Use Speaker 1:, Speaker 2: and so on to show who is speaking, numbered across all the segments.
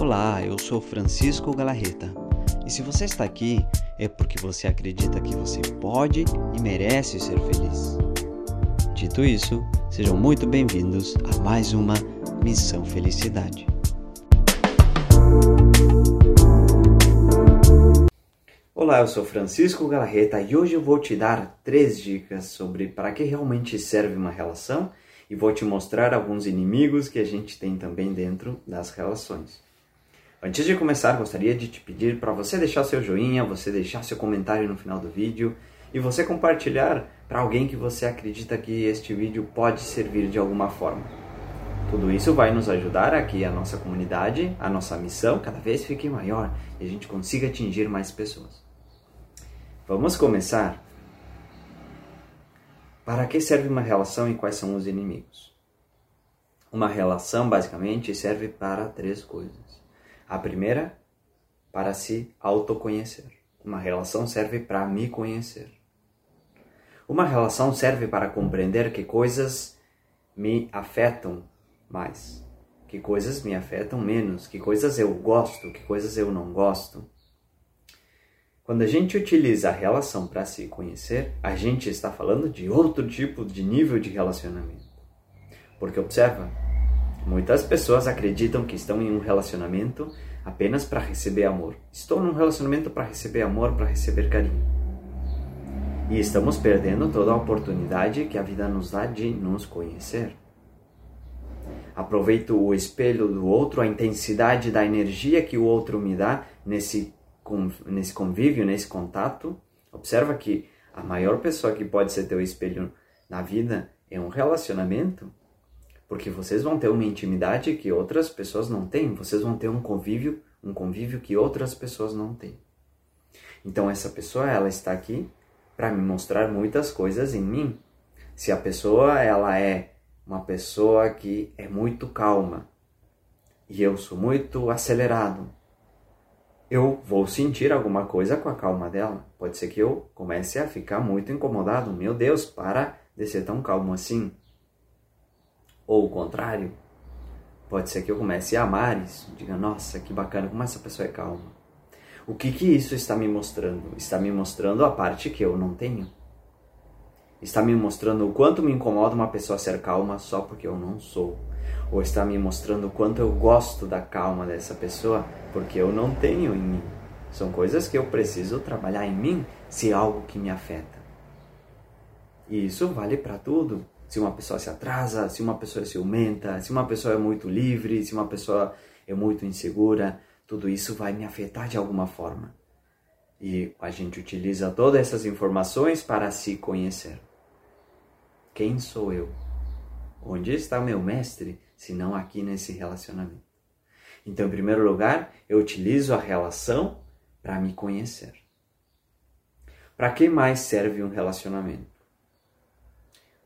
Speaker 1: Olá, eu sou Francisco Galarreta. E se você está aqui, é porque você acredita que você pode e merece ser feliz. Dito isso, sejam muito bem-vindos a mais uma Missão Felicidade. Olá, eu sou Francisco Galarreta e hoje eu vou te dar três dicas sobre para que realmente serve uma relação e vou te mostrar alguns inimigos que a gente tem também dentro das relações. Antes de começar, gostaria de te pedir para você deixar seu joinha, você deixar seu comentário no final do vídeo e você compartilhar para alguém que você acredita que este vídeo pode servir de alguma forma. Tudo isso vai nos ajudar a que a nossa comunidade, a nossa missão cada vez fique maior e a gente consiga atingir mais pessoas. Vamos começar para que serve uma relação e quais são os inimigos? Uma relação, basicamente, serve para três coisas. A primeira, para se autoconhecer. Uma relação serve para me conhecer. Uma relação serve para compreender que coisas me afetam mais, que coisas me afetam menos, que coisas eu gosto, que coisas eu não gosto. Quando a gente utiliza a relação para se conhecer, a gente está falando de outro tipo de nível de relacionamento. Porque observa, muitas pessoas acreditam que estão em um relacionamento apenas para receber amor. Estou num relacionamento para receber amor, para receber carinho. E estamos perdendo toda a oportunidade que a vida nos dá de nos conhecer. Aproveito o espelho do outro, a intensidade da energia que o outro me dá nesse nesse convívio, nesse contato, observa que a maior pessoa que pode ser teu espelho na vida é um relacionamento, porque vocês vão ter uma intimidade que outras pessoas não têm, vocês vão ter um convívio, um convívio que outras pessoas não têm. Então essa pessoa ela está aqui para me mostrar muitas coisas em mim. Se a pessoa ela é uma pessoa que é muito calma e eu sou muito acelerado, eu vou sentir alguma coisa com a calma dela. Pode ser que eu comece a ficar muito incomodado. Meu Deus, para de ser tão calmo assim. Ou o contrário. Pode ser que eu comece a amar isso. Diga, nossa, que bacana, como essa pessoa é calma. O que que isso está me mostrando? Está me mostrando a parte que eu não tenho. Está me mostrando o quanto me incomoda uma pessoa ser calma só porque eu não sou ou está me mostrando o quanto eu gosto da calma dessa pessoa, porque eu não tenho em mim. São coisas que eu preciso trabalhar em mim se é algo que me afeta. E isso vale para tudo. Se uma pessoa se atrasa, se uma pessoa é ciumenta, se uma pessoa é muito livre, se uma pessoa é muito insegura, tudo isso vai me afetar de alguma forma. E a gente utiliza todas essas informações para se conhecer. Quem sou eu? Onde está meu mestre? se não aqui nesse relacionamento. Então, em primeiro lugar, eu utilizo a relação para me conhecer. Para que mais serve um relacionamento?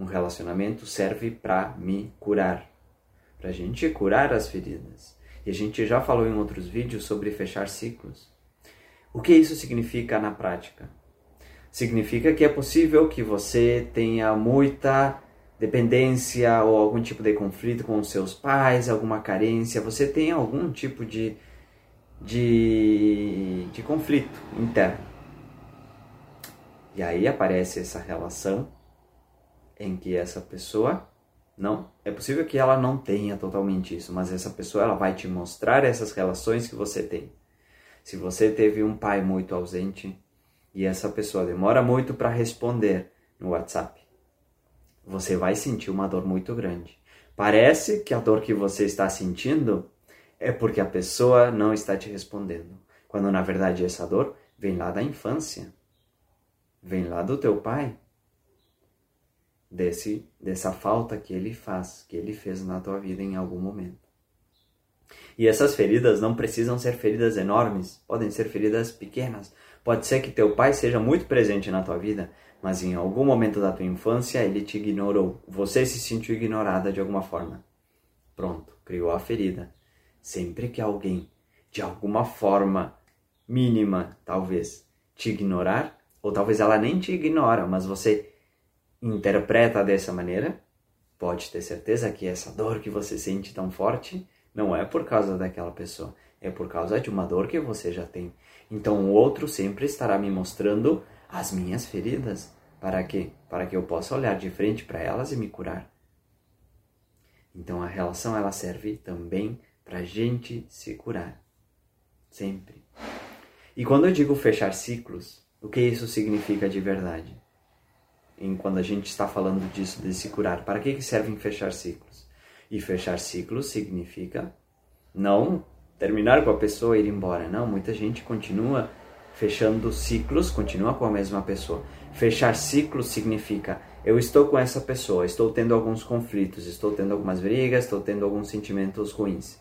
Speaker 1: Um relacionamento serve para me curar, para a gente curar as feridas. E a gente já falou em outros vídeos sobre fechar ciclos. O que isso significa na prática? Significa que é possível que você tenha muita dependência ou algum tipo de conflito com os seus pais, alguma carência, você tem algum tipo de, de, de conflito interno. E aí aparece essa relação em que essa pessoa não é possível que ela não tenha totalmente isso, mas essa pessoa ela vai te mostrar essas relações que você tem. Se você teve um pai muito ausente e essa pessoa demora muito para responder no WhatsApp, você vai sentir uma dor muito grande. Parece que a dor que você está sentindo é porque a pessoa não está te respondendo, quando na verdade essa dor vem lá da infância, vem lá do teu pai, desse dessa falta que ele faz, que ele fez na tua vida em algum momento. E essas feridas não precisam ser feridas enormes, podem ser feridas pequenas. Pode ser que teu pai seja muito presente na tua vida, mas em algum momento da tua infância ele te ignorou. Você se sentiu ignorada de alguma forma. Pronto, criou a ferida. Sempre que alguém, de alguma forma mínima, talvez, te ignorar, ou talvez ela nem te ignora, mas você interpreta dessa maneira, pode ter certeza que essa dor que você sente tão forte não é por causa daquela pessoa, é por causa de uma dor que você já tem. Então o outro sempre estará me mostrando as minhas feridas. Para quê? Para que eu possa olhar de frente para elas e me curar. Então a relação ela serve também para gente se curar. Sempre. E quando eu digo fechar ciclos, o que isso significa de verdade? Em quando a gente está falando disso, de se curar, para que, que servem fechar ciclos? E fechar ciclos significa não terminar com a pessoa e ir embora. Não, muita gente continua fechando ciclos, continua com a mesma pessoa. Fechar ciclos significa eu estou com essa pessoa, estou tendo alguns conflitos, estou tendo algumas brigas, estou tendo alguns sentimentos ruins.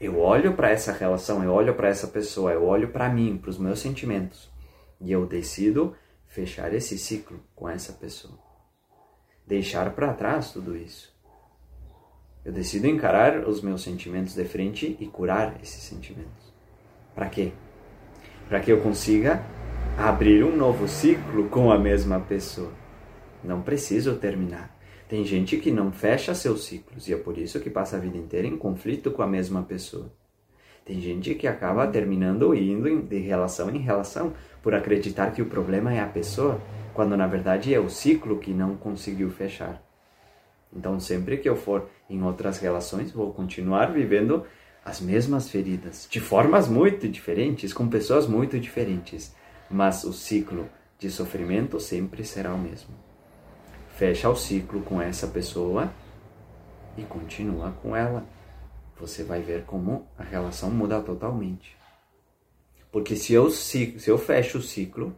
Speaker 1: Eu olho para essa relação, eu olho para essa pessoa, eu olho para mim, para os meus sentimentos e eu decido fechar esse ciclo com essa pessoa. Deixar para trás tudo isso. Eu decido encarar os meus sentimentos de frente e curar esses sentimentos. Para quê? Para que eu consiga abrir um novo ciclo com a mesma pessoa. Não preciso terminar. Tem gente que não fecha seus ciclos e é por isso que passa a vida inteira em conflito com a mesma pessoa. Tem gente que acaba terminando indo de relação em relação por acreditar que o problema é a pessoa, quando na verdade é o ciclo que não conseguiu fechar. Então, sempre que eu for em outras relações, vou continuar vivendo as mesmas feridas, de formas muito diferentes, com pessoas muito diferentes, mas o ciclo de sofrimento sempre será o mesmo. Fecha o ciclo com essa pessoa e continua com ela você vai ver como a relação muda totalmente. Porque se eu, se eu fecho o ciclo,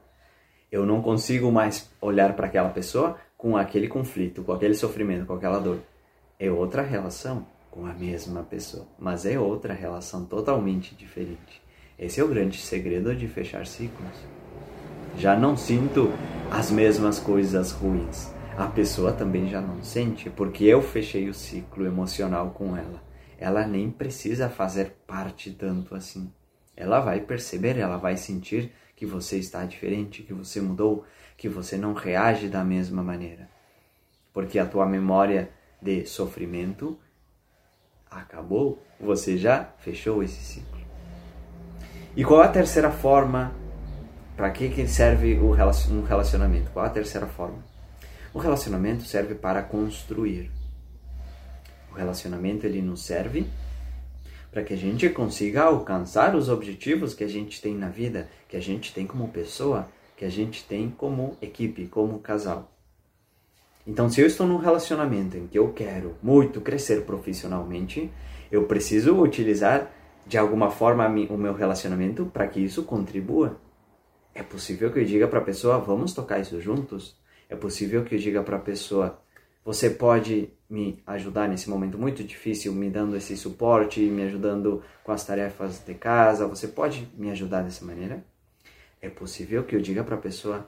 Speaker 1: eu não consigo mais olhar para aquela pessoa com aquele conflito, com aquele sofrimento, com aquela dor. É outra relação com a mesma pessoa, mas é outra relação totalmente diferente. Esse é o grande segredo de fechar ciclos. Já não sinto as mesmas coisas ruins. A pessoa também já não sente, porque eu fechei o ciclo emocional com ela ela nem precisa fazer parte tanto assim. Ela vai perceber, ela vai sentir que você está diferente, que você mudou, que você não reage da mesma maneira. Porque a tua memória de sofrimento acabou, você já fechou esse ciclo. E qual a terceira forma? Para que, serve um relacionamento? Qual a terceira forma? O relacionamento serve para construir. O relacionamento ele nos serve para que a gente consiga alcançar os objetivos que a gente tem na vida, que a gente tem como pessoa, que a gente tem como equipe, como casal. Então, se eu estou num relacionamento em que eu quero muito crescer profissionalmente, eu preciso utilizar de alguma forma o meu relacionamento para que isso contribua. É possível que eu diga para a pessoa, vamos tocar isso juntos? É possível que eu diga para a pessoa, você pode me ajudar nesse momento muito difícil, me dando esse suporte, me ajudando com as tarefas de casa. Você pode me ajudar dessa maneira? É possível que eu diga para a pessoa: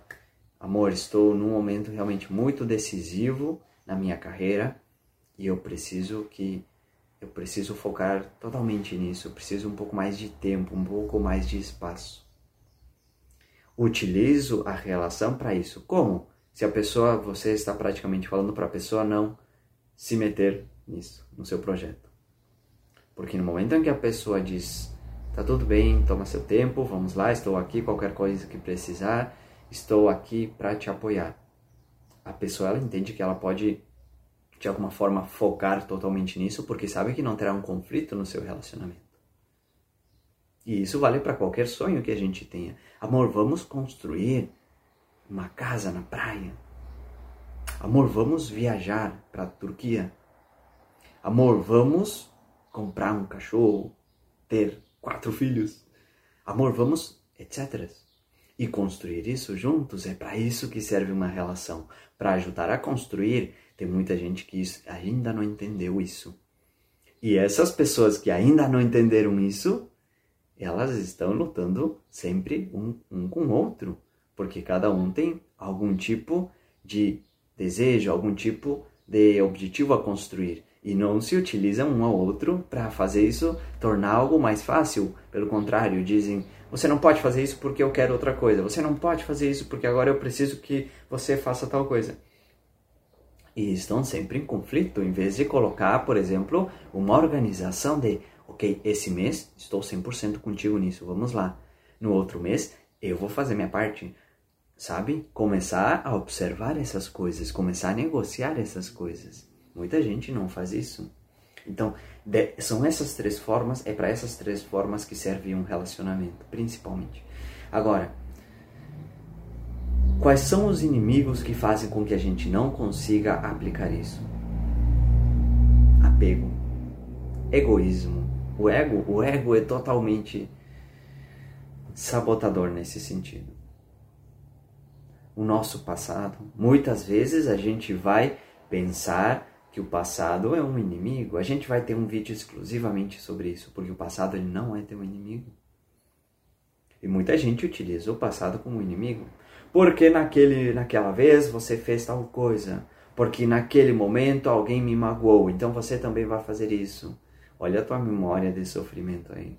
Speaker 1: amor, estou num momento realmente muito decisivo na minha carreira e eu preciso que eu preciso focar totalmente nisso. Eu preciso um pouco mais de tempo, um pouco mais de espaço. Utilizo a relação para isso. Como? Se a pessoa, você está praticamente falando para a pessoa não se meter nisso, no seu projeto. Porque no momento em que a pessoa diz, tá tudo bem, toma seu tempo, vamos lá, estou aqui, qualquer coisa que precisar, estou aqui para te apoiar. A pessoa ela entende que ela pode de alguma forma focar totalmente nisso porque sabe que não terá um conflito no seu relacionamento. E isso vale para qualquer sonho que a gente tenha. Amor, vamos construir uma casa na praia. Amor, vamos viajar para a Turquia. Amor, vamos comprar um cachorro, ter quatro filhos. Amor, vamos, etc. E construir isso juntos é para isso que serve uma relação, para ajudar a construir. Tem muita gente que ainda não entendeu isso. E essas pessoas que ainda não entenderam isso, elas estão lutando sempre um, um com o outro porque cada um tem algum tipo de desejo, algum tipo de objetivo a construir e não se utilizam um ao outro para fazer isso tornar algo mais fácil. Pelo contrário, dizem: você não pode fazer isso porque eu quero outra coisa, você não pode fazer isso porque agora eu preciso que você faça tal coisa. E estão sempre em conflito, em vez de colocar, por exemplo, uma organização de ok, esse mês estou 100% contigo nisso, vamos lá. No outro mês, eu vou fazer minha parte, sabe? Começar a observar essas coisas, começar a negociar essas coisas. Muita gente não faz isso. Então, de, são essas três formas, é para essas três formas que serve um relacionamento, principalmente. Agora, quais são os inimigos que fazem com que a gente não consiga aplicar isso? Apego, egoísmo. O ego, o ego é totalmente sabotador nesse sentido. O nosso passado, muitas vezes a gente vai pensar que o passado é um inimigo. A gente vai ter um vídeo exclusivamente sobre isso, porque o passado ele não é teu inimigo. E muita gente utiliza o passado como inimigo. Porque naquele, naquela vez você fez tal coisa. Porque naquele momento alguém me magoou. Então você também vai fazer isso. Olha a tua memória de sofrimento aí.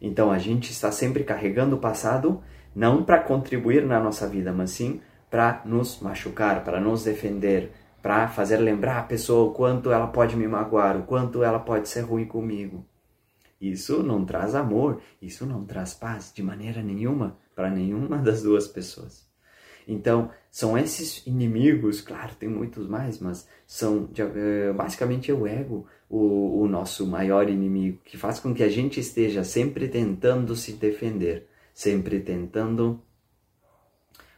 Speaker 1: Então a gente está sempre carregando o passado, não para contribuir na nossa vida, mas sim para nos machucar, para nos defender, para fazer lembrar a pessoa o quanto ela pode me magoar, o quanto ela pode ser ruim comigo. Isso não traz amor, isso não traz paz de maneira nenhuma para nenhuma das duas pessoas. Então, são esses inimigos, claro, tem muitos mais, mas são eh, basicamente o ego, o, o nosso maior inimigo, que faz com que a gente esteja sempre tentando se defender, sempre tentando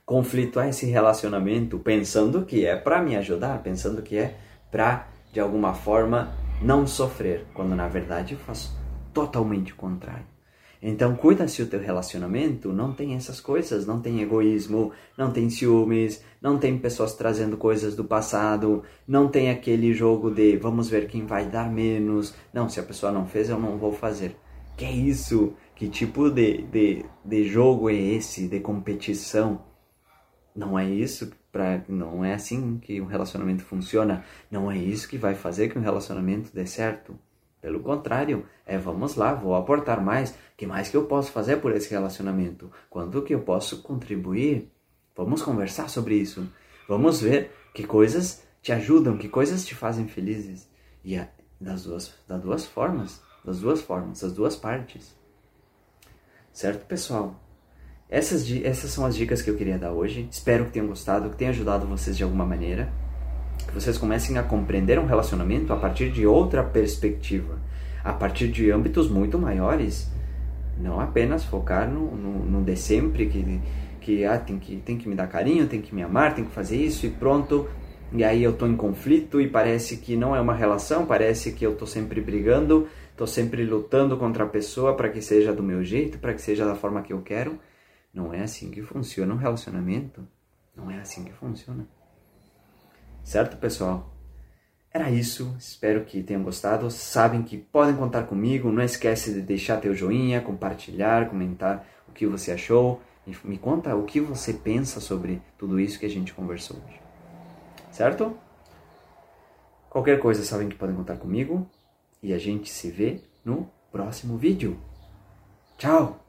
Speaker 1: conflituar esse relacionamento pensando que é para me ajudar, pensando que é para de alguma forma não sofrer, quando na verdade eu faço totalmente o contrário. Então cuida se o teu relacionamento não tem essas coisas, não tem egoísmo, não tem ciúmes, não tem pessoas trazendo coisas do passado, não tem aquele jogo de vamos ver quem vai dar menos. Não, se a pessoa não fez, eu não vou fazer. Que é isso? Que tipo de, de, de jogo é esse, de competição? Não é isso para não é assim que um relacionamento funciona, não é isso que vai fazer que um relacionamento dê certo. Pelo contrário, é vamos lá, vou aportar mais, que mais que eu posso fazer por esse relacionamento? Quanto que eu posso contribuir? Vamos conversar sobre isso. Vamos ver que coisas te ajudam, que coisas te fazem felizes. E é das duas, das duas formas, das duas formas, das duas partes. Certo, pessoal? Essas, essas são as dicas que eu queria dar hoje. Espero que tenham gostado, que tenha ajudado vocês de alguma maneira. Que vocês comecem a compreender um relacionamento a partir de outra perspectiva, a partir de âmbitos muito maiores. Não apenas focar no, no, no de sempre, que, que, ah, tem que tem que me dar carinho, tem que me amar, tem que fazer isso e pronto. E aí eu estou em conflito e parece que não é uma relação, parece que eu estou sempre brigando, estou sempre lutando contra a pessoa para que seja do meu jeito, para que seja da forma que eu quero. Não é assim que funciona um relacionamento. Não é assim que funciona. Certo, pessoal? Era isso. Espero que tenham gostado. Sabem que podem contar comigo. Não esquece de deixar teu joinha, compartilhar, comentar o que você achou. Me conta o que você pensa sobre tudo isso que a gente conversou hoje. Certo? Qualquer coisa sabem que podem contar comigo. E a gente se vê no próximo vídeo. Tchau!